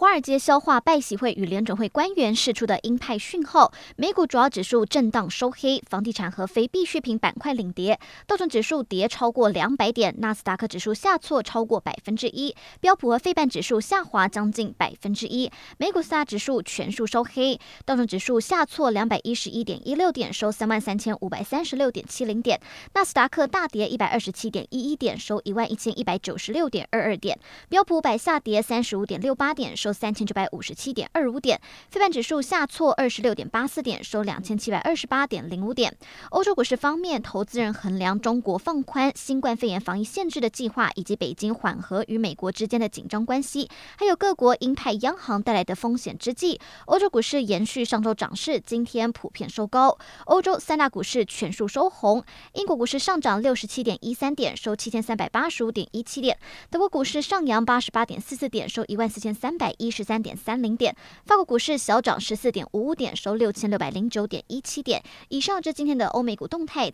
华尔街消化拜习会与联准会官员释出的鹰派讯号，美股主要指数震荡收黑，房地产和非必需品板块领跌，道琼指数跌超过两百点，纳斯达克指数下挫超过百分之一，标普和费半指数下滑将近百分之一，美股四大指数全数收黑，道琼指数下挫两百一十一点一六点，收三万三千五百三十六点七零点，纳斯达克大跌一百二十七点一一点，收一万一千一百九十六点二二点，标普五百下跌三十五点六八点，收。三千九百五十七点二五点，非半指数下挫二十六点八四点，收两千七百二十八点零五点。欧洲股市方面，投资人衡量中国放宽新冠肺炎防疫限制的计划，以及北京缓和与美国之间的紧张关系，还有各国鹰派央行带来的风险之际，欧洲股市延续上周涨势，今天普遍收高。欧洲三大股市全数收红，英国股市上涨六十七点一三点，收七千三百八十五点一七点；德国股市上扬八十八点四四点，收一万四千三百一十三点三零点，法国股市小涨十四点五五点，收六千六百零九点一七点。以上是今天的欧美股动态。